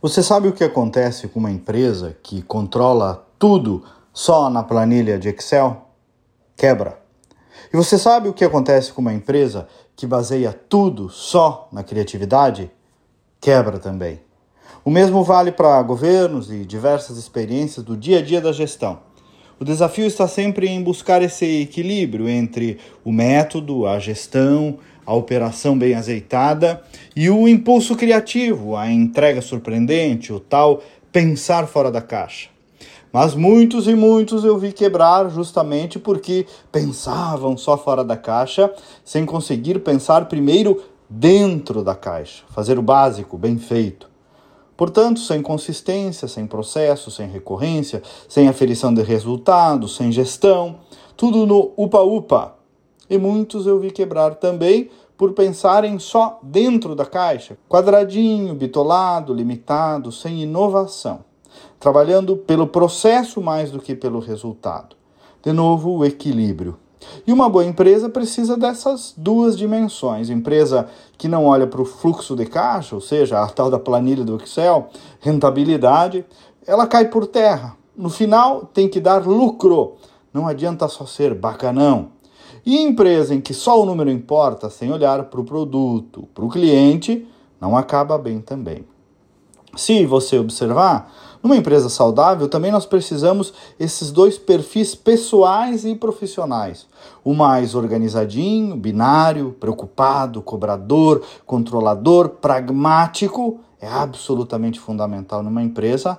Você sabe o que acontece com uma empresa que controla tudo só na planilha de Excel? Quebra. E você sabe o que acontece com uma empresa que baseia tudo só na criatividade? Quebra também. O mesmo vale para governos e diversas experiências do dia a dia da gestão. O desafio está sempre em buscar esse equilíbrio entre o método, a gestão, a operação bem azeitada e o impulso criativo, a entrega surpreendente, o tal pensar fora da caixa. Mas muitos e muitos eu vi quebrar justamente porque pensavam só fora da caixa, sem conseguir pensar primeiro dentro da caixa, fazer o básico bem feito. Portanto, sem consistência, sem processo, sem recorrência, sem aferição de resultados, sem gestão, tudo no upa-upa. E muitos eu vi quebrar também por pensarem só dentro da caixa, quadradinho, bitolado, limitado, sem inovação, trabalhando pelo processo mais do que pelo resultado. De novo, o equilíbrio. E uma boa empresa precisa dessas duas dimensões. Empresa que não olha para o fluxo de caixa, ou seja, a tal da planilha do Excel, rentabilidade, ela cai por terra. No final, tem que dar lucro. Não adianta só ser bacanão. E empresa em que só o número importa, sem olhar para o produto, para o cliente, não acaba bem também. Se você observar, numa empresa saudável, também nós precisamos esses dois perfis pessoais e profissionais. O mais organizadinho, binário, preocupado, cobrador, controlador, pragmático, é absolutamente fundamental numa empresa,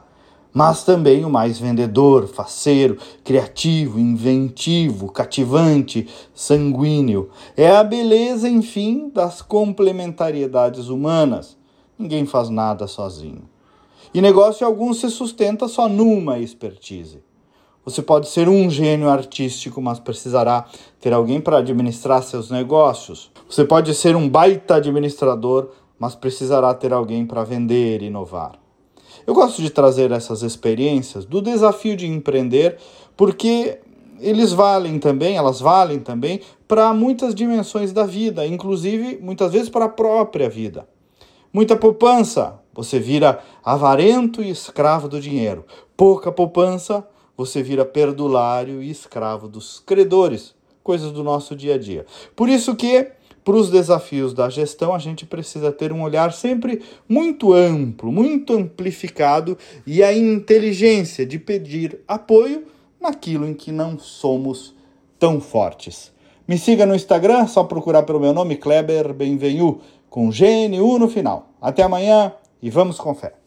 mas também o mais vendedor, faceiro, criativo, inventivo, cativante, sanguíneo. É a beleza, enfim, das complementariedades humanas. Ninguém faz nada sozinho. E negócio algum se sustenta só numa expertise. Você pode ser um gênio artístico, mas precisará ter alguém para administrar seus negócios. Você pode ser um baita administrador, mas precisará ter alguém para vender e inovar. Eu gosto de trazer essas experiências do desafio de empreender, porque eles valem também, elas valem também para muitas dimensões da vida, inclusive muitas vezes para a própria vida. Muita poupança, você vira avarento e escravo do dinheiro. Pouca poupança, você vira perdulário e escravo dos credores, coisas do nosso dia a dia. Por isso que para os desafios da gestão, a gente precisa ter um olhar sempre muito amplo, muito amplificado e a inteligência de pedir apoio naquilo em que não somos tão fortes. Me siga no Instagram, só procurar pelo meu nome, Kleber Benvenu, com GNU no final. Até amanhã e vamos com fé.